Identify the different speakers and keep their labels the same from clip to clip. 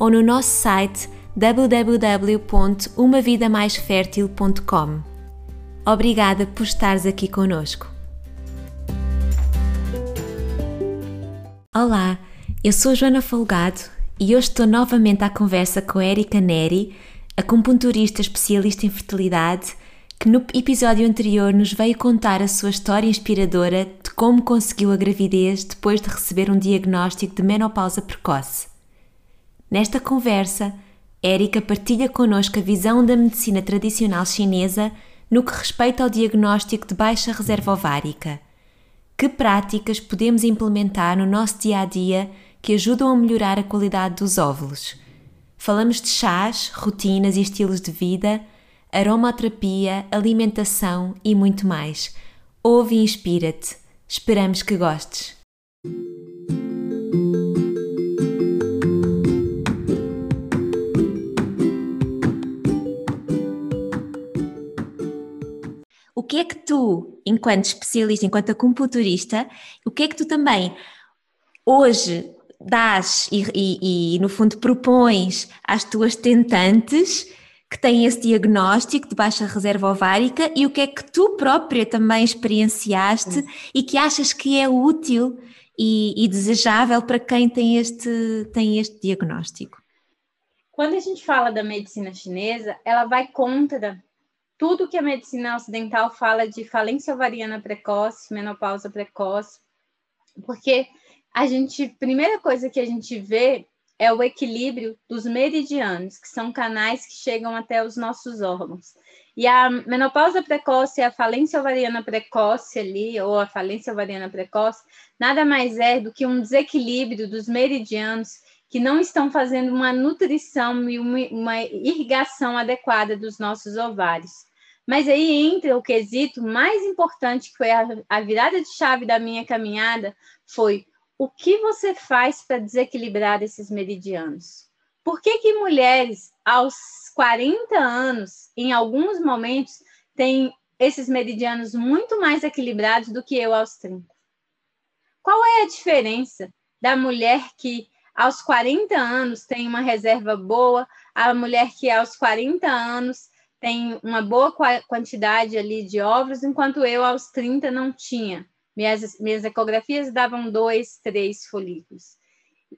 Speaker 1: ou no nosso site www.umavidamaisfertil.com. Obrigada por estares aqui conosco. Olá, eu sou Joana Folgado e hoje estou novamente à conversa com Erika Neri, acupunturista especialista em fertilidade, que no episódio anterior nos veio contar a sua história inspiradora de como conseguiu a gravidez depois de receber um diagnóstico de menopausa precoce. Nesta conversa, Érica partilha connosco a visão da medicina tradicional chinesa no que respeita ao diagnóstico de baixa reserva ovárica. Que práticas podemos implementar no nosso dia a dia que ajudam a melhorar a qualidade dos óvulos? Falamos de chás, rotinas e estilos de vida, aromaterapia, alimentação e muito mais. Ouve e inspira-te. Esperamos que gostes. Que é que tu, enquanto especialista, enquanto acupunturista, o que é que tu também hoje dás e, e, e, no fundo propões às tuas tentantes que têm esse diagnóstico de baixa reserva ovárica e o que é que tu própria também experienciaste e que achas que é útil e, e, desejável para quem tem este, tem este diagnóstico?
Speaker 2: Quando a gente fala da medicina chinesa, ela vai contra tudo que a medicina ocidental fala de falência ovariana precoce, menopausa precoce, porque a gente, primeira coisa que a gente vê é o equilíbrio dos meridianos, que são canais que chegam até os nossos órgãos. E a menopausa precoce a falência ovariana precoce ali, ou a falência ovariana precoce, nada mais é do que um desequilíbrio dos meridianos que não estão fazendo uma nutrição e uma irrigação adequada dos nossos ovários. Mas aí entra o quesito mais importante, que foi a, a virada de chave da minha caminhada, foi o que você faz para desequilibrar esses meridianos? Por que, que mulheres aos 40 anos, em alguns momentos, têm esses meridianos muito mais equilibrados do que eu aos 30? Qual é a diferença da mulher que aos 40 anos tem uma reserva boa, a mulher que aos 40 anos tem uma boa quantidade ali de óvulos, enquanto eu, aos 30, não tinha. Minhas, minhas ecografias davam dois, três folículos.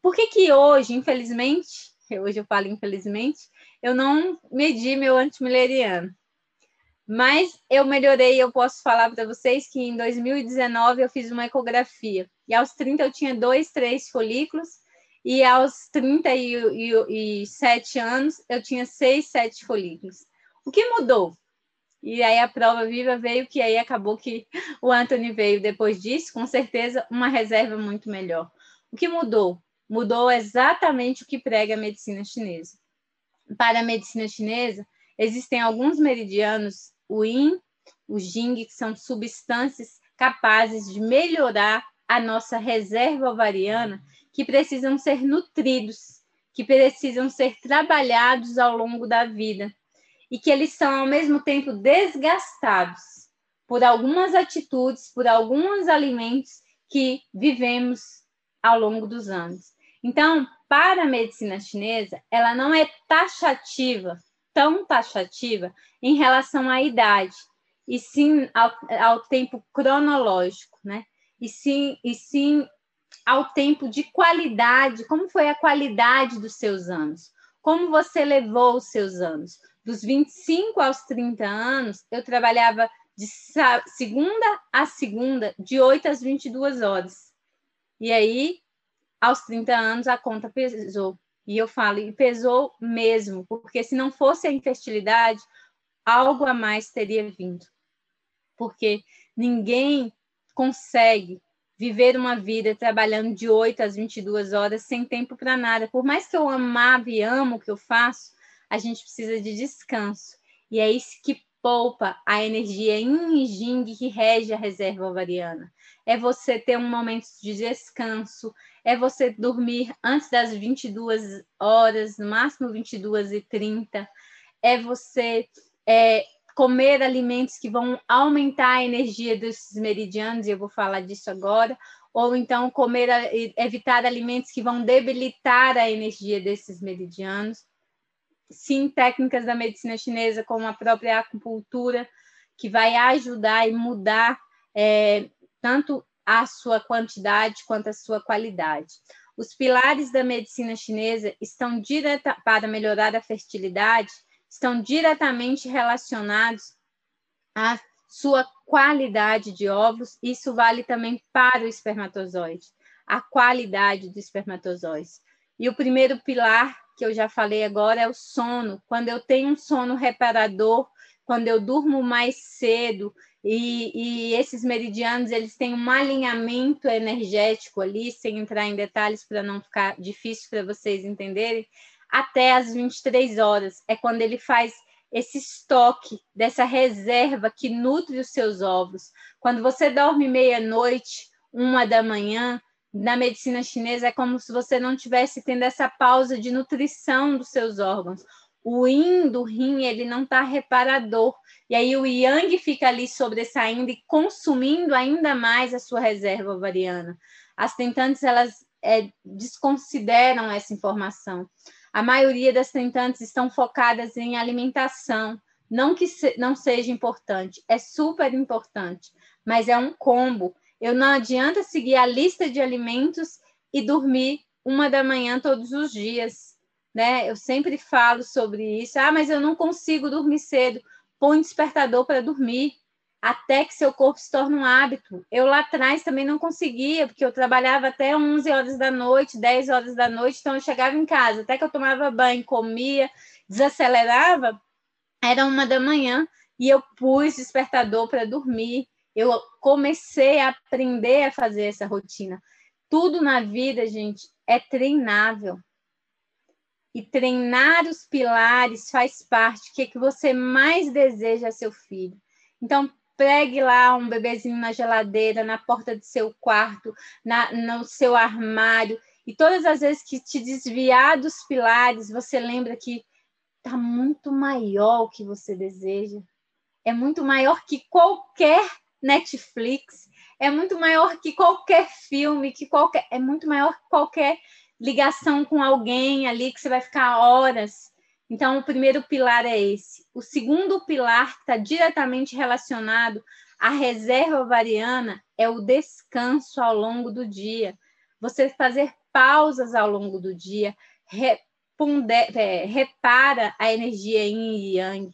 Speaker 2: Por que que hoje, infelizmente, hoje eu falo infelizmente, eu não medi meu antimileriano? Mas eu melhorei, eu posso falar para vocês que em 2019 eu fiz uma ecografia. E aos 30 eu tinha dois, três folículos, e aos 37 anos eu tinha seis, sete folículos. O que mudou? E aí a prova viva veio que aí acabou que o Anthony veio depois disso, com certeza uma reserva muito melhor. O que mudou? Mudou exatamente o que prega a medicina chinesa. Para a medicina chinesa, existem alguns meridianos, o Yin, o Jing, que são substâncias capazes de melhorar a nossa reserva ovariana, que precisam ser nutridos, que precisam ser trabalhados ao longo da vida e que eles são ao mesmo tempo desgastados por algumas atitudes, por alguns alimentos que vivemos ao longo dos anos. Então, para a medicina chinesa, ela não é taxativa, tão taxativa em relação à idade, e sim ao, ao tempo cronológico, né? E sim, e sim ao tempo de qualidade, como foi a qualidade dos seus anos, como você levou os seus anos, dos 25 aos 30 anos, eu trabalhava de segunda a segunda, de 8 às 22 horas. E aí, aos 30 anos, a conta pesou. E eu falo, e pesou mesmo, porque se não fosse a infertilidade, algo a mais teria vindo. Porque ninguém consegue viver uma vida trabalhando de 8 às 22 horas sem tempo para nada. Por mais que eu amava e amo o que eu faço, a gente precisa de descanso. E é isso que poupa a energia yin e jing que rege a reserva ovariana. É você ter um momento de descanso, é você dormir antes das 22 horas, no máximo 22 e 30, é você é, comer alimentos que vão aumentar a energia desses meridianos, e eu vou falar disso agora, ou então comer, evitar alimentos que vão debilitar a energia desses meridianos sim técnicas da medicina chinesa, como a própria acupuntura, que vai ajudar e mudar é, tanto a sua quantidade quanto a sua qualidade. Os pilares da medicina chinesa estão direta para melhorar a fertilidade, estão diretamente relacionados à sua qualidade de ovos. Isso vale também para o espermatozoide, a qualidade do espermatozoide. E o primeiro pilar que eu já falei agora é o sono. Quando eu tenho um sono reparador, quando eu durmo mais cedo e, e esses meridianos eles têm um alinhamento energético ali, sem entrar em detalhes para não ficar difícil para vocês entenderem, até as 23 horas é quando ele faz esse estoque dessa reserva que nutre os seus ovos. Quando você dorme meia-noite, uma da manhã, na medicina chinesa é como se você não tivesse tendo essa pausa de nutrição dos seus órgãos. O yin do rim, ele não está reparador. E aí o yang fica ali sobressaindo e consumindo ainda mais a sua reserva ovariana. As tentantes, elas é, desconsideram essa informação. A maioria das tentantes estão focadas em alimentação. Não que se, não seja importante, é super importante, mas é um combo eu não adianta seguir a lista de alimentos e dormir uma da manhã todos os dias, né? Eu sempre falo sobre isso. Ah, mas eu não consigo dormir cedo. Põe despertador para dormir até que seu corpo se torne um hábito. Eu lá atrás também não conseguia, porque eu trabalhava até 11 horas da noite, 10 horas da noite, então eu chegava em casa, até que eu tomava banho, comia, desacelerava, era uma da manhã e eu pus despertador para dormir eu comecei a aprender a fazer essa rotina. Tudo na vida, gente, é treinável. E treinar os pilares faz parte. O que, é que você mais deseja a seu filho? Então, pregue lá um bebezinho na geladeira, na porta do seu quarto, na, no seu armário. E todas as vezes que te desviar dos pilares, você lembra que está muito maior o que você deseja. É muito maior que qualquer Netflix, é muito maior que qualquer filme, que qualquer é muito maior que qualquer ligação com alguém ali que você vai ficar horas. Então, o primeiro pilar é esse. O segundo pilar, que está diretamente relacionado à reserva ovariana, é o descanso ao longo do dia. Você fazer pausas ao longo do dia, é, repara a energia yin e yang.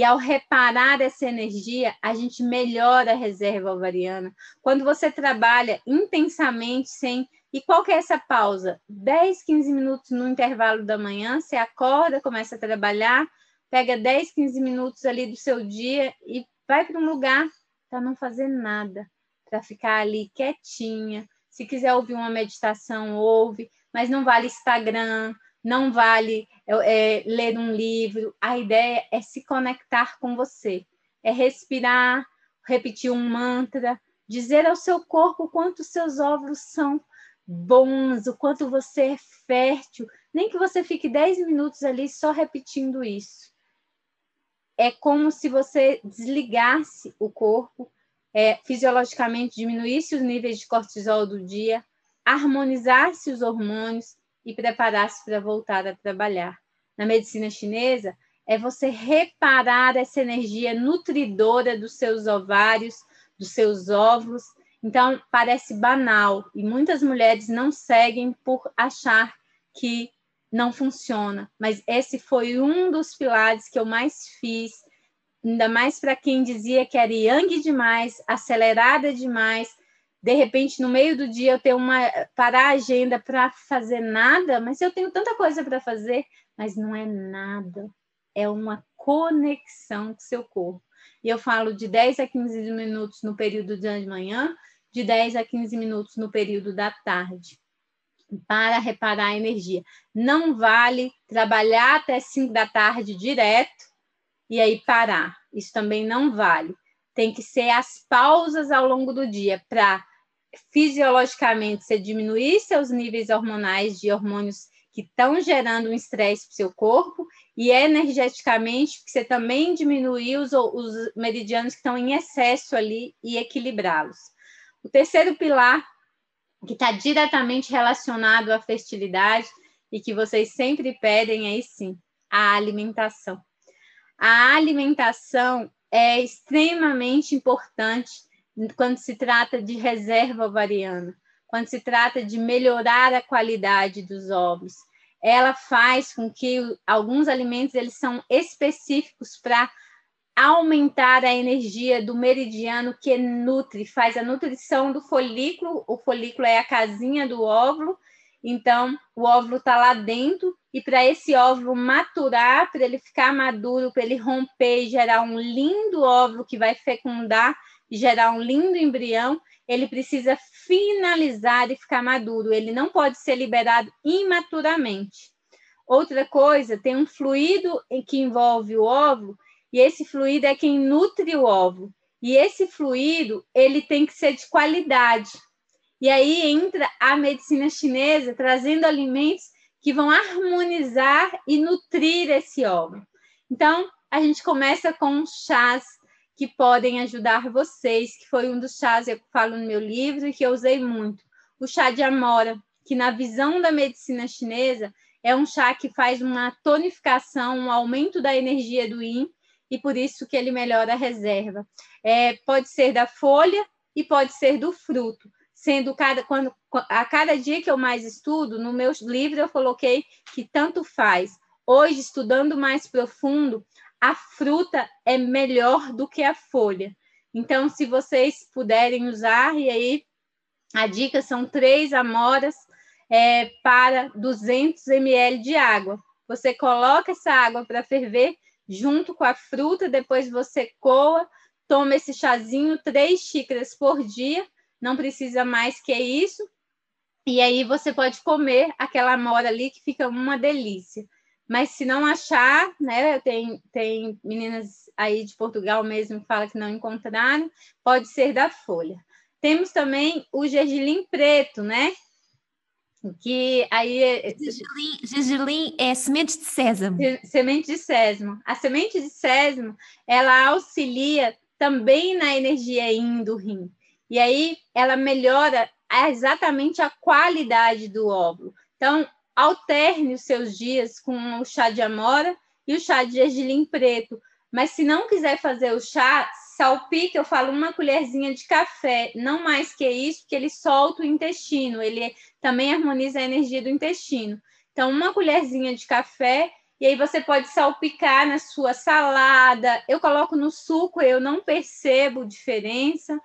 Speaker 2: E ao reparar essa energia, a gente melhora a reserva ovariana. Quando você trabalha intensamente sem. E qual que é essa pausa? 10, 15 minutos no intervalo da manhã, você acorda, começa a trabalhar, pega 10, 15 minutos ali do seu dia e vai para um lugar para não fazer nada, para ficar ali quietinha. Se quiser ouvir uma meditação, ouve, mas não vale Instagram, não vale é, ler um livro. A ideia é se conectar com você, é respirar, repetir um mantra, dizer ao seu corpo quanto seus óvulos são bons, o quanto você é fértil. Nem que você fique 10 minutos ali só repetindo isso. É como se você desligasse o corpo, é, fisiologicamente diminuísse os níveis de cortisol do dia, harmonizasse os hormônios, e preparar-se para voltar a trabalhar. Na medicina chinesa, é você reparar essa energia nutridora dos seus ovários, dos seus óvulos. Então, parece banal e muitas mulheres não seguem por achar que não funciona, mas esse foi um dos pilares que eu mais fiz, ainda mais para quem dizia que era yang demais, acelerada demais, de repente, no meio do dia, eu tenho uma parar a agenda para fazer nada, mas eu tenho tanta coisa para fazer, mas não é nada. É uma conexão com seu corpo. E eu falo de 10 a 15 minutos no período de manhã, de 10 a 15 minutos no período da tarde para reparar a energia. Não vale trabalhar até 5 da tarde direto e aí parar. Isso também não vale. Tem que ser as pausas ao longo do dia para fisiologicamente você diminuir seus níveis hormonais de hormônios que estão gerando um estresse para o seu corpo e energeticamente você também diminuir os, os meridianos que estão em excesso ali e equilibrá-los. O terceiro pilar, que está diretamente relacionado à fertilidade e que vocês sempre pedem aí sim, a alimentação. A alimentação é extremamente importante quando se trata de reserva ovariana, quando se trata de melhorar a qualidade dos ovos. Ela faz com que alguns alimentos eles são específicos para aumentar a energia do meridiano que nutre, faz a nutrição do folículo. O folículo é a casinha do óvulo, então o óvulo está lá dentro e para esse óvulo maturar, para ele ficar maduro, para ele romper e gerar um lindo óvulo que vai fecundar gerar um lindo embrião, ele precisa finalizar e ficar maduro. Ele não pode ser liberado imaturamente. Outra coisa, tem um fluido que envolve o óvulo e esse fluido é quem nutre o óvulo. E esse fluido, ele tem que ser de qualidade. E aí entra a medicina chinesa trazendo alimentos que vão harmonizar e nutrir esse óvulo. Então, a gente começa com chás que podem ajudar vocês, que foi um dos chás que eu falo no meu livro e que eu usei muito. O chá de amora, que na visão da medicina chinesa é um chá que faz uma tonificação, um aumento da energia do yin e por isso que ele melhora a reserva. É, pode ser da folha e pode ser do fruto, sendo cada quando a cada dia que eu mais estudo, no meu livro eu coloquei que tanto faz. Hoje, estudando mais profundo, a fruta é melhor do que a folha. Então, se vocês puderem usar, e aí a dica são três amoras é, para 200 ml de água. Você coloca essa água para ferver junto com a fruta, depois você coa, toma esse chazinho, três xícaras por dia, não precisa mais que isso. E aí você pode comer aquela amora ali que fica uma delícia. Mas se não achar, né? Tem, tem meninas aí de Portugal mesmo que falam que não encontraram, pode ser da folha. Temos também o gergelim preto, né? Que aí. É,
Speaker 1: gergelim, gergelim é sementes de sésamo.
Speaker 2: Semente de sésamo. A semente de sésamo ela auxilia também na energia yin do rim. E aí ela melhora exatamente a qualidade do óvulo. Então, alterne os seus dias com o chá de amora e o chá de gergelim preto. Mas se não quiser fazer o chá, salpique, eu falo uma colherzinha de café, não mais que isso, porque ele solta o intestino, ele também harmoniza a energia do intestino. Então, uma colherzinha de café, e aí você pode salpicar na sua salada. Eu coloco no suco, eu não percebo diferença.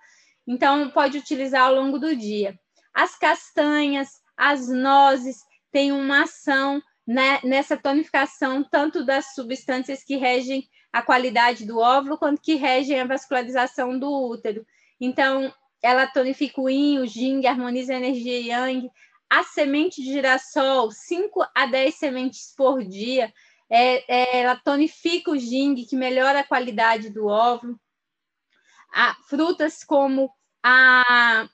Speaker 2: Então, pode utilizar ao longo do dia. As castanhas, as nozes, tem uma ação né, nessa tonificação, tanto das substâncias que regem a qualidade do óvulo, quanto que regem a vascularização do útero. Então, ela tonifica o yin, o jing, harmoniza a energia yang. A semente de girassol, 5 a 10 sementes por dia, é, é, ela tonifica o jing, que melhora a qualidade do óvulo. A, frutas como a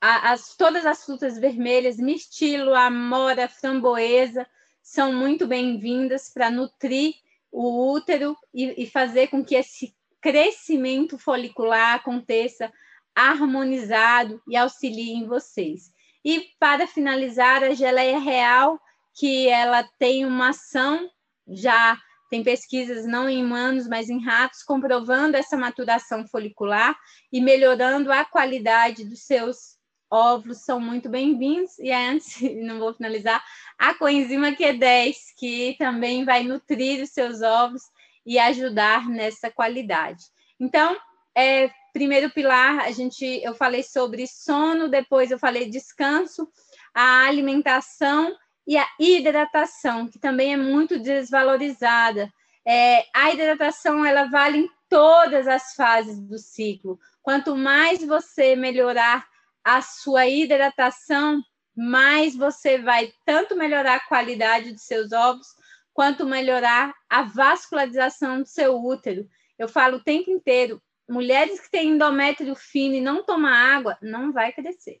Speaker 2: as, todas as frutas vermelhas, mirtilo, amora, framboesa, são muito bem-vindas para nutrir o útero e, e fazer com que esse crescimento folicular aconteça harmonizado e auxilie em vocês. E para finalizar, a geleia real, que ela tem uma ação já tem pesquisas não em humanos, mas em ratos, comprovando essa maturação folicular e melhorando a qualidade dos seus óvulos são muito bem-vindos. E antes, não vou finalizar, a coenzima Q10, que também vai nutrir os seus ovos e ajudar nessa qualidade. Então, é, primeiro pilar, a gente, eu falei sobre sono, depois eu falei descanso, a alimentação e a hidratação, que também é muito desvalorizada. É, a hidratação ela vale em todas as fases do ciclo. Quanto mais você melhorar a sua hidratação, mais você vai tanto melhorar a qualidade dos seus ovos, quanto melhorar a vascularização do seu útero. Eu falo o tempo inteiro, mulheres que têm endométrio fino e não tomam água, não vai crescer.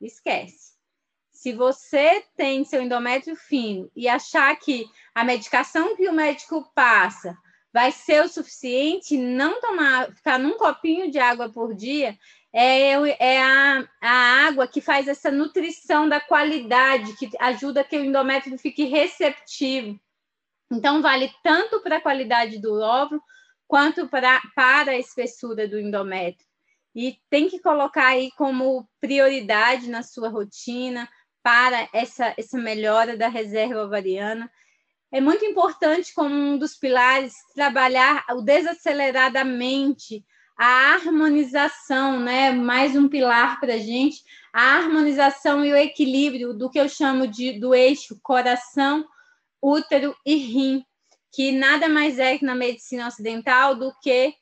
Speaker 2: Esquece. Se você tem seu endométrio fino e achar que a medicação que o médico passa vai ser o suficiente, não tomar, ficar num copinho de água por dia, é, é a, a água que faz essa nutrição da qualidade, que ajuda que o endométrio fique receptivo. Então, vale tanto para a qualidade do óvulo, quanto pra, para a espessura do endométrio. E tem que colocar aí como prioridade na sua rotina para essa, essa melhora da reserva ovariana é muito importante, como um dos pilares, trabalhar o desacelerar da mente, a harmonização, né? Mais um pilar para a gente, a harmonização e o equilíbrio do que eu chamo de do eixo coração, útero e rim, que nada mais é que na medicina ocidental do que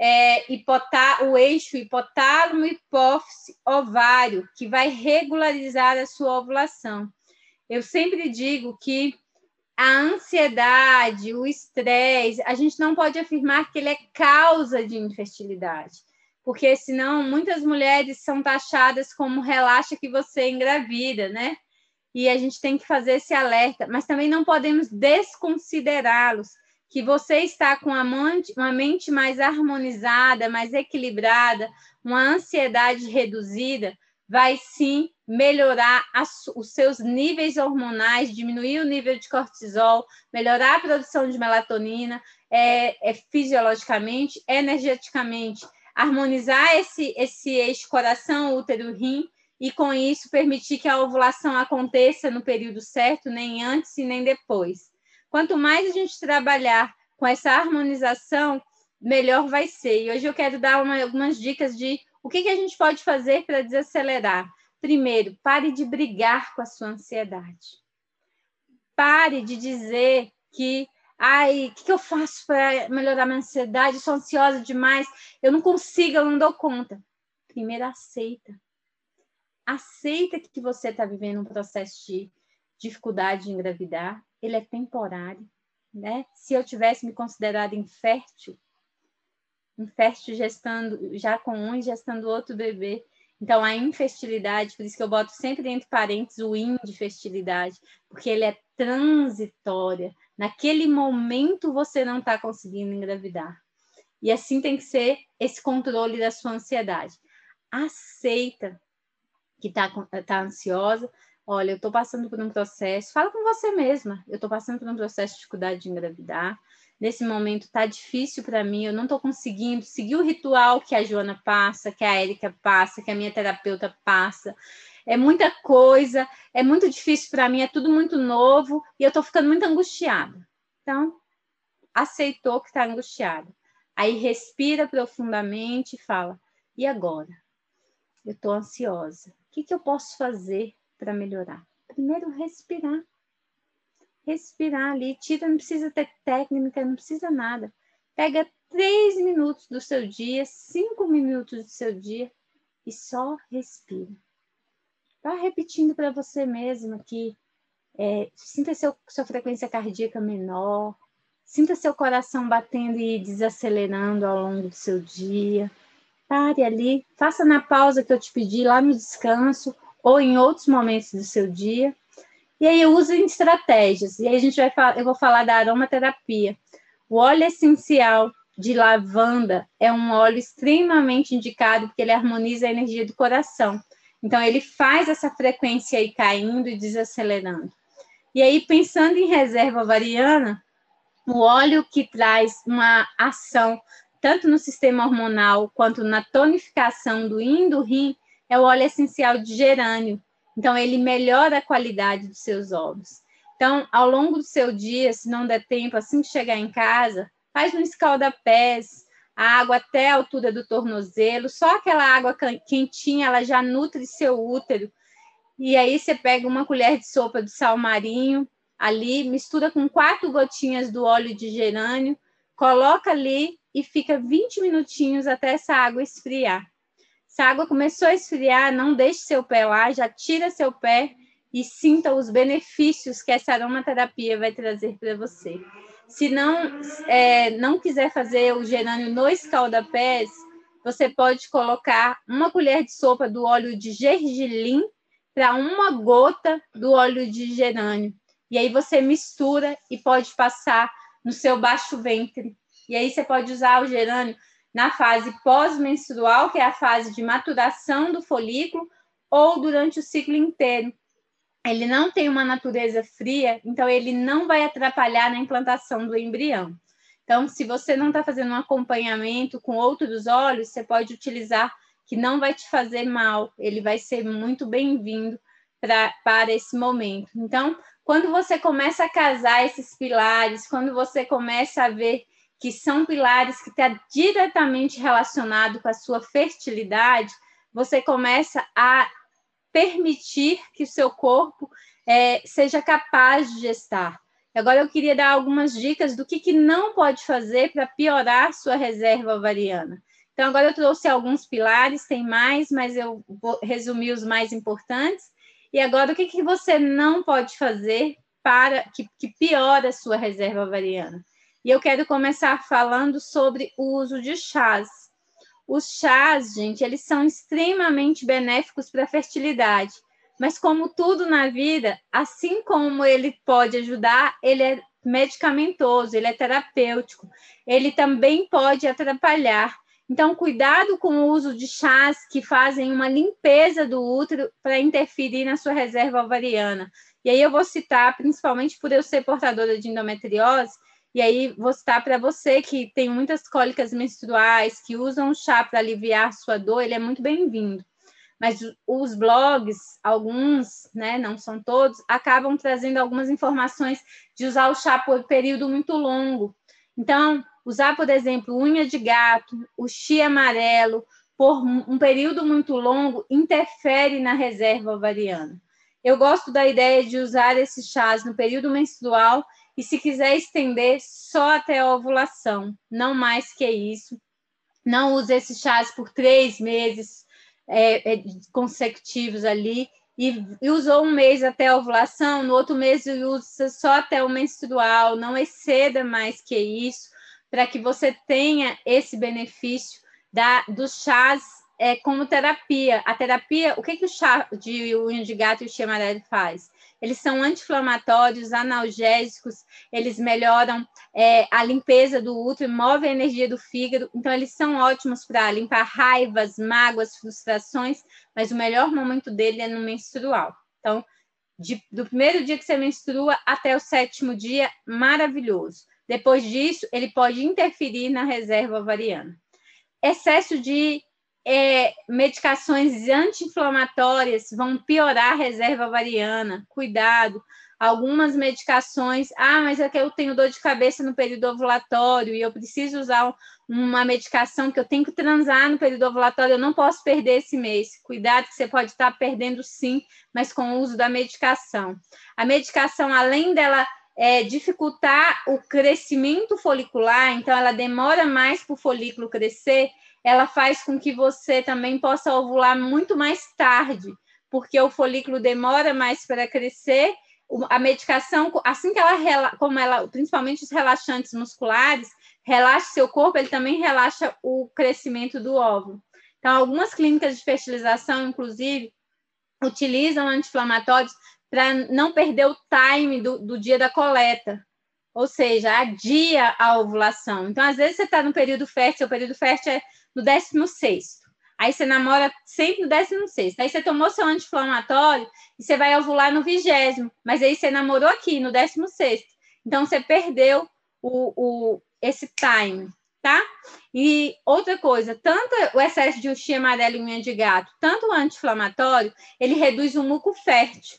Speaker 2: é, hipotá o eixo hipotálamo, hipófise, ovário, que vai regularizar a sua ovulação. Eu sempre digo que a ansiedade, o estresse, a gente não pode afirmar que ele é causa de infertilidade, porque senão muitas mulheres são taxadas como relaxa que você engravida, né? E a gente tem que fazer esse alerta, mas também não podemos desconsiderá-los, que você está com uma mente mais harmonizada, mais equilibrada, uma ansiedade reduzida, vai sim melhorar as, os seus níveis hormonais, diminuir o nível de cortisol, melhorar a produção de melatonina, é, é fisiologicamente, energeticamente, harmonizar esse, esse eixo coração, útero, rim, e com isso permitir que a ovulação aconteça no período certo, nem antes e nem depois. Quanto mais a gente trabalhar com essa harmonização, melhor vai ser. E hoje eu quero dar uma, algumas dicas de o que, que a gente pode fazer para desacelerar. Primeiro, pare de brigar com a sua ansiedade. Pare de dizer que, ai, o que, que eu faço para melhorar minha ansiedade? Eu sou ansiosa demais, eu não consigo, eu não dou conta. Primeiro, aceita. Aceita que você está vivendo um processo de dificuldade de engravidar, ele é temporário, né? Se eu tivesse me considerado infértil, infértil gestando já com um e gestando outro bebê, então, a infertilidade, por isso que eu boto sempre entre parênteses o in de fertilidade, porque ele é transitória. Naquele momento você não está conseguindo engravidar. E assim tem que ser esse controle da sua ansiedade. Aceita que está tá ansiosa. Olha, eu estou passando por um processo. Fala com você mesma. Eu estou passando por um processo de dificuldade de engravidar nesse momento tá difícil para mim, eu não estou conseguindo seguir o ritual que a Joana passa, que a Érica passa, que a minha terapeuta passa. É muita coisa, é muito difícil para mim, é tudo muito novo e eu estou ficando muito angustiada. Então, aceitou que está angustiada. Aí respira profundamente e fala: e agora? Eu estou ansiosa. O que, que eu posso fazer para melhorar? Primeiro, respirar respirar ali, tira, não precisa ter técnica, não precisa nada. Pega três minutos do seu dia, cinco minutos do seu dia e só respira. Vá repetindo para você mesma que é, sinta seu, sua frequência cardíaca menor, sinta seu coração batendo e desacelerando ao longo do seu dia. Pare ali, faça na pausa que eu te pedi lá no descanso ou em outros momentos do seu dia e aí usem estratégias. E aí a gente vai eu vou falar da aromaterapia. O óleo essencial de lavanda é um óleo extremamente indicado porque ele harmoniza a energia do coração. Então ele faz essa frequência aí caindo e desacelerando. E aí pensando em reserva ovariana, o óleo que traz uma ação tanto no sistema hormonal quanto na tonificação do yin do rim é o óleo essencial de gerânio, então, ele melhora a qualidade dos seus ovos. Então, ao longo do seu dia, se não der tempo, assim que chegar em casa, faz um escalda-pés, a água até a altura do tornozelo, só aquela água quentinha, ela já nutre seu útero. E aí você pega uma colher de sopa de sal marinho ali, mistura com quatro gotinhas do óleo de gerânio, coloca ali e fica 20 minutinhos até essa água esfriar. Se a água começou a esfriar, não deixe seu pé lá, já tira seu pé e sinta os benefícios que essa aromaterapia vai trazer para você. Se não, é, não quiser fazer o gerânio no escaldapés, você pode colocar uma colher de sopa do óleo de gergelim para uma gota do óleo de gerânio. E aí você mistura e pode passar no seu baixo ventre. E aí você pode usar o gerânio na fase pós-menstrual, que é a fase de maturação do folículo, ou durante o ciclo inteiro. Ele não tem uma natureza fria, então ele não vai atrapalhar na implantação do embrião. Então, se você não está fazendo um acompanhamento com outros óleos, você pode utilizar que não vai te fazer mal, ele vai ser muito bem-vindo para esse momento. Então, quando você começa a casar esses pilares, quando você começa a ver que são pilares que estão tá diretamente relacionados com a sua fertilidade, você começa a permitir que o seu corpo é, seja capaz de gestar. Agora eu queria dar algumas dicas do que, que não pode fazer para piorar sua reserva ovariana. Então, agora eu trouxe alguns pilares, tem mais, mas eu vou resumir os mais importantes. E agora, o que, que você não pode fazer para que, que piora a sua reserva ovariana? E eu quero começar falando sobre o uso de chás. Os chás, gente, eles são extremamente benéficos para a fertilidade. Mas como tudo na vida, assim como ele pode ajudar, ele é medicamentoso, ele é terapêutico. Ele também pode atrapalhar. Então, cuidado com o uso de chás que fazem uma limpeza do útero para interferir na sua reserva ovariana. E aí eu vou citar, principalmente por eu ser portadora de endometriose, e aí vou citar para você que tem muitas cólicas menstruais, que usam chá para aliviar sua dor, ele é muito bem-vindo. Mas os blogs, alguns, né, não são todos, acabam trazendo algumas informações de usar o chá por período muito longo. Então, Usar, por exemplo, unha de gato, o chia amarelo, por um período muito longo, interfere na reserva ovariana. Eu gosto da ideia de usar esses chás no período menstrual e, se quiser estender, só até a ovulação, não mais que isso. Não use esses chás por três meses é, é, consecutivos ali e, e, usou um mês até a ovulação, no outro mês usa só até o menstrual, não exceda mais que isso para que você tenha esse benefício da, dos chás é, como terapia. A terapia, o que, que o chá de unha de gato e o chia faz? Eles são anti-inflamatórios, analgésicos, eles melhoram é, a limpeza do útero, movem a energia do fígado, então eles são ótimos para limpar raivas, mágoas, frustrações, mas o melhor momento dele é no menstrual. Então, de, do primeiro dia que você menstrua até o sétimo dia, maravilhoso. Depois disso, ele pode interferir na reserva ovariana. Excesso de é, medicações anti-inflamatórias vão piorar a reserva ovariana. Cuidado. Algumas medicações, ah, mas é que eu tenho dor de cabeça no período ovulatório e eu preciso usar uma medicação que eu tenho que transar no período ovulatório, eu não posso perder esse mês. Cuidado que você pode estar perdendo sim, mas com o uso da medicação. A medicação, além dela é, dificultar o crescimento folicular, então ela demora mais para o folículo crescer, ela faz com que você também possa ovular muito mais tarde, porque o folículo demora mais para crescer. A medicação, assim que ela, como ela, principalmente os relaxantes musculares, relaxa seu corpo, ele também relaxa o crescimento do óvulo. Então, algumas clínicas de fertilização, inclusive, utilizam anti-inflamatórios para não perder o time do, do dia da coleta. Ou seja, adia a ovulação. Então, às vezes, você está no período fértil, o período fértil é no 16. Aí você namora sempre no 16. Aí você tomou seu anti-inflamatório e você vai ovular no vigésimo. Mas aí você namorou aqui no 16. Então, você perdeu o, o, esse time, tá? E outra coisa, tanto o excesso de uxia amarelo e unha de gato, tanto o anti-inflamatório, ele reduz o muco fértil.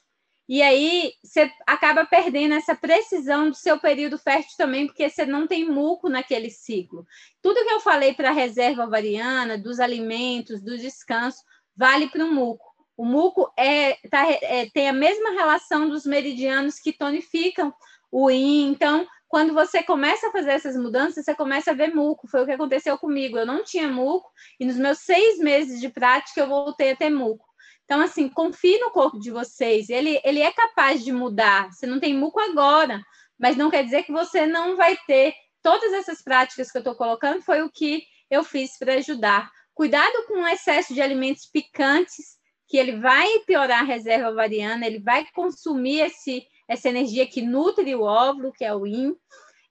Speaker 2: E aí você acaba perdendo essa precisão do seu período fértil também, porque você não tem muco naquele ciclo. Tudo que eu falei para a reserva ovariana, dos alimentos, do descanso, vale para o muco. O muco é, tá, é, tem a mesma relação dos meridianos que tonificam o yin. Então, quando você começa a fazer essas mudanças, você começa a ver muco. Foi o que aconteceu comigo. Eu não tinha muco, e nos meus seis meses de prática eu voltei a ter muco. Então, assim, confie no corpo de vocês. Ele, ele é capaz de mudar. Você não tem muco agora, mas não quer dizer que você não vai ter. Todas essas práticas que eu estou colocando foi o que eu fiz para ajudar. Cuidado com o excesso de alimentos picantes, que ele vai piorar a reserva ovariana, ele vai consumir esse, essa energia que nutre o óvulo, que é o yin.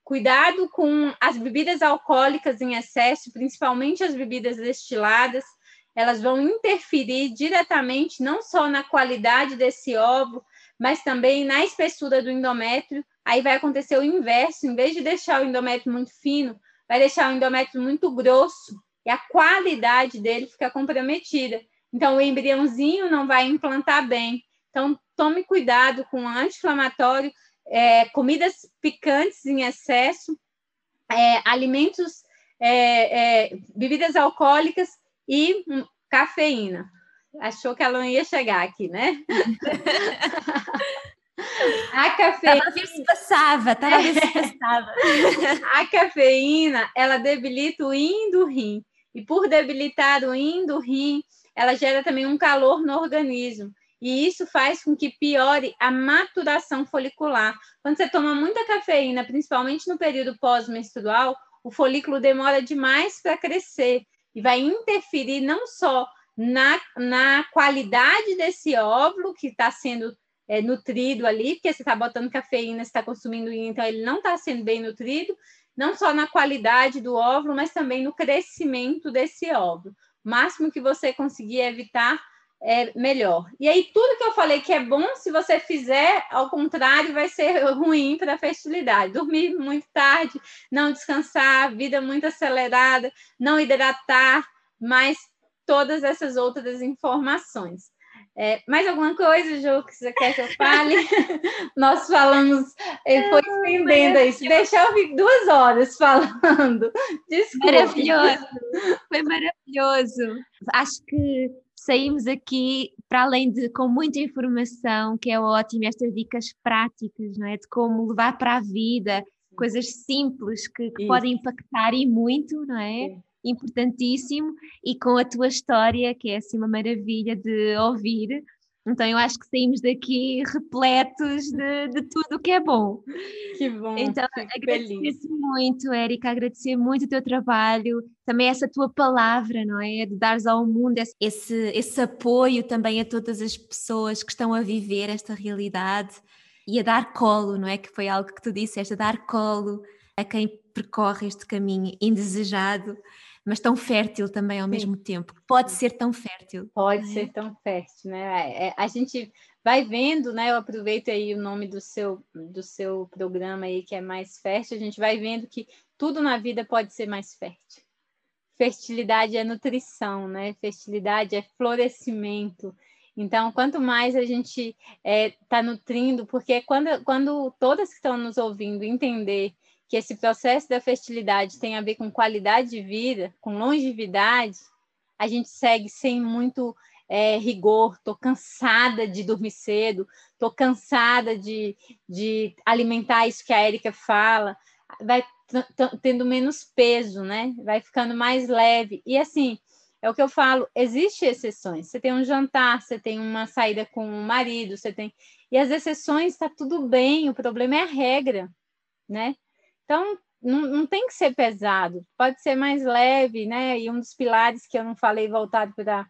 Speaker 2: Cuidado com as bebidas alcoólicas em excesso, principalmente as bebidas destiladas, elas vão interferir diretamente não só na qualidade desse óvulo, mas também na espessura do endométrio. Aí vai acontecer o inverso, em vez de deixar o endométrio muito fino, vai deixar o endométrio muito grosso e a qualidade dele fica comprometida. Então, o embriãozinho não vai implantar bem. Então, tome cuidado com anti-inflamatório, é, comidas picantes em excesso, é, alimentos, é, é bebidas alcoólicas e cafeína. Achou que ela não ia chegar aqui, né?
Speaker 1: a cafeína. Estava a ver se passava, estava a ver se passava.
Speaker 2: a cafeína, ela debilita o yin do rim. E por debilitar o yin do rim, ela gera também um calor no organismo. E isso faz com que piore a maturação folicular. Quando você toma muita cafeína, principalmente no período pós-menstrual, o folículo demora demais para crescer e vai interferir não só na, na qualidade desse óvulo que está sendo é, nutrido ali, porque você está botando cafeína, você está consumindo, então ele não está sendo bem nutrido, não só na qualidade do óvulo, mas também no crescimento desse óvulo. O máximo que você conseguir evitar é melhor. E aí, tudo que eu falei que é bom, se você fizer, ao contrário, vai ser ruim para a fertilidade. Dormir muito tarde, não descansar, vida muito acelerada, não hidratar, mas todas essas outras informações. É, mais alguma coisa, Ju, que você quer que eu fale? Nós falamos, ele foi estendendo isso. Deixa eu vir duas horas falando. Desculpa.
Speaker 1: Maravilhoso. Foi maravilhoso. Acho que saímos aqui, para além de com muita informação, que é ótimo, estas dicas práticas, não é? De como levar para a vida, coisas simples que, que podem impactar e muito, não é? Sim. Importantíssimo, e com a tua história, que é assim uma maravilha de ouvir, então eu acho que saímos daqui repletos de, de tudo o que é bom.
Speaker 2: Que bom.
Speaker 1: Então agradecer-te muito, Érica, agradecer muito o teu trabalho, também essa tua palavra, não é? De dares ao mundo esse, esse apoio também a todas as pessoas que estão a viver esta realidade e a dar colo, não é? Que foi algo que tu disseste, a dar colo a quem percorre este caminho indesejado mas tão fértil também ao Sim. mesmo tempo. Pode ser tão fértil.
Speaker 2: Pode é? ser tão fértil, né? É, é, a gente vai vendo, né? Eu aproveito aí o nome do seu, do seu programa aí, que é mais fértil, a gente vai vendo que tudo na vida pode ser mais fértil. Fertilidade é nutrição, né? Fertilidade é florescimento. Então, quanto mais a gente está é, tá nutrindo, porque quando, quando todas que estão nos ouvindo entender que esse processo da fertilidade tem a ver com qualidade de vida, com longevidade, a gente segue sem muito é, rigor. Estou cansada de dormir cedo, estou cansada de, de alimentar isso que a Érica fala. Vai tendo menos peso, né? Vai ficando mais leve. E assim, é o que eu falo, existem exceções. Você tem um jantar, você tem uma saída com o marido, você tem. E as exceções está tudo bem, o problema é a regra, né? Então, não, não, tem que ser pesado, pode ser mais leve, né? E um dos pilares que eu não falei voltado para.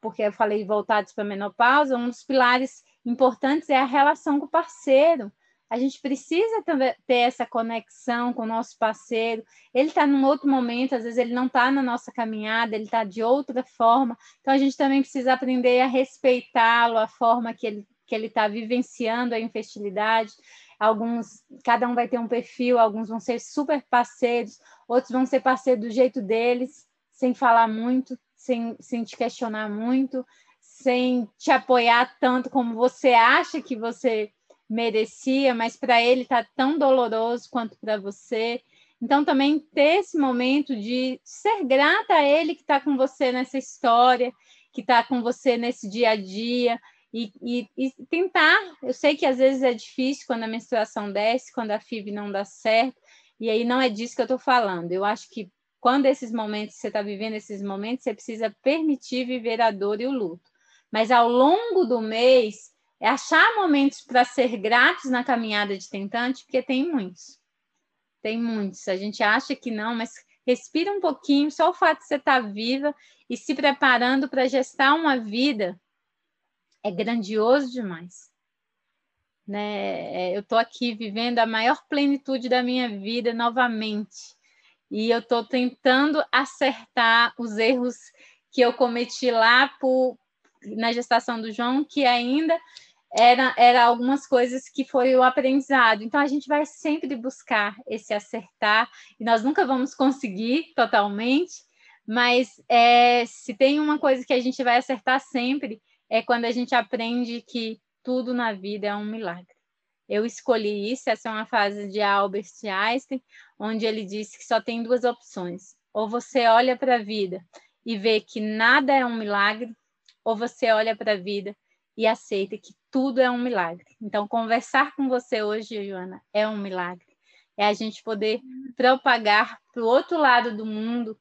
Speaker 2: Porque eu falei voltados para a menopausa, um dos pilares importantes é a relação com o parceiro. A gente precisa ter essa conexão com o nosso parceiro. Ele está num outro momento, às vezes ele não está na nossa caminhada, ele está de outra forma. Então a gente também precisa aprender a respeitá-lo, a forma que ele que ele está vivenciando a infertilidade alguns, cada um vai ter um perfil, alguns vão ser super parceiros, outros vão ser parceiros do jeito deles, sem falar muito, sem, sem te questionar muito, sem te apoiar tanto como você acha que você merecia, mas para ele está tão doloroso quanto para você. Então, também ter esse momento de ser grata a ele que está com você nessa história, que está com você nesse dia a dia, E, e, e, tentar, eu sei que às vezes é difícil quando a menstruação desce, quando a FIV não dá certo, e aí não é disso que eu estou falando. Eu acho que quando esses momentos, você está vivendo esses momentos, você precisa permitir viver a dor e o luto. Mas ao longo do mês, é achar momentos para ser gratos na caminhada de tentante, porque tem muitos. Tem muitos. A gente acha que não, mas respira um pouquinho, só o fato de você estar tá viva e se preparando para gestar uma vida é grandioso demais. Né? É, eu estou aqui vivendo a maior plenitude da minha vida novamente. E eu estou tentando acertar os erros que eu cometi lá por, na gestação do João, que ainda era, era algumas coisas que foi o aprendizado. Então a gente vai sempre buscar esse acertar, e nós nunca vamos conseguir totalmente, mas é, se tem uma coisa que a gente vai acertar sempre, é quando a gente aprende que tudo na vida é um milagre. Eu escolhi isso, essa é uma frase de Albert Einstein, onde ele disse que só tem duas opções. Ou você olha para a vida e vê que nada é um milagre, ou você olha para a vida e aceita que tudo é um milagre. Então, conversar com você hoje, Joana, é um milagre. É a gente poder propagar para o outro lado do mundo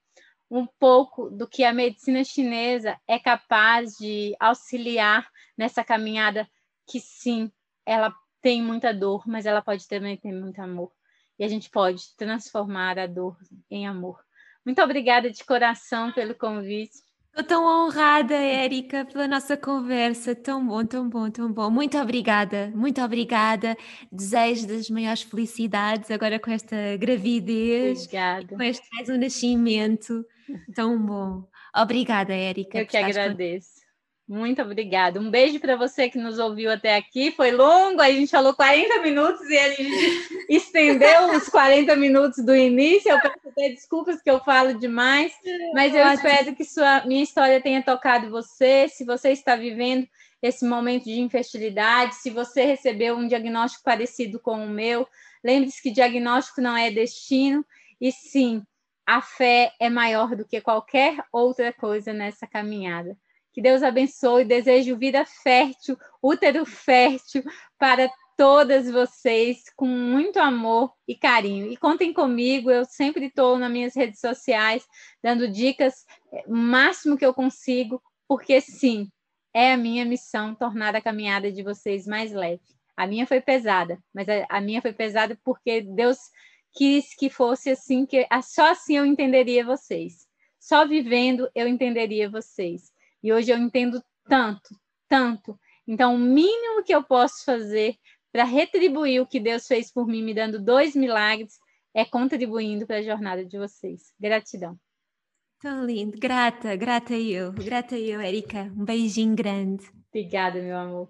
Speaker 2: um pouco do que a medicina chinesa é capaz de auxiliar nessa caminhada que sim, ela tem muita dor, mas ela pode também ter muito amor. E a gente pode transformar a dor em amor. Muito obrigada de coração pelo convite.
Speaker 1: Estou tão honrada, Érica, pela nossa conversa. Tão bom, tão bom, tão bom. Muito obrigada, muito obrigada. Desejo das maiores felicidades agora com esta gravidez,
Speaker 2: obrigada.
Speaker 1: com este mais um nascimento. Tão bom. Obrigada, Érica.
Speaker 2: Eu que agradeço. Muito obrigada. Um beijo para você que nos ouviu até aqui. Foi longo, a gente falou 40 minutos e a gente estendeu os 40 minutos do início. Eu peço até desculpas que eu falo demais, mas eu espero que sua minha história tenha tocado você. Se você está vivendo esse momento de infertilidade, se você recebeu um diagnóstico parecido com o meu, lembre-se que diagnóstico não é destino, e sim, a fé é maior do que qualquer outra coisa nessa caminhada. Que Deus abençoe. Desejo vida fértil, útero fértil para todas vocês, com muito amor e carinho. E contem comigo, eu sempre estou nas minhas redes sociais dando dicas eh, o máximo que eu consigo, porque sim, é a minha missão tornar a caminhada de vocês mais leve. A minha foi pesada, mas a, a minha foi pesada porque Deus quis que fosse assim, que só assim eu entenderia vocês. Só vivendo eu entenderia vocês. E hoje eu entendo tanto, tanto. Então, o mínimo que eu posso fazer para retribuir o que Deus fez por mim, me dando dois milagres, é contribuindo para a jornada de vocês. Gratidão.
Speaker 1: Tão lindo. Grata, grata eu. Grata eu, Erika. Um beijinho grande.
Speaker 2: Obrigada, meu amor.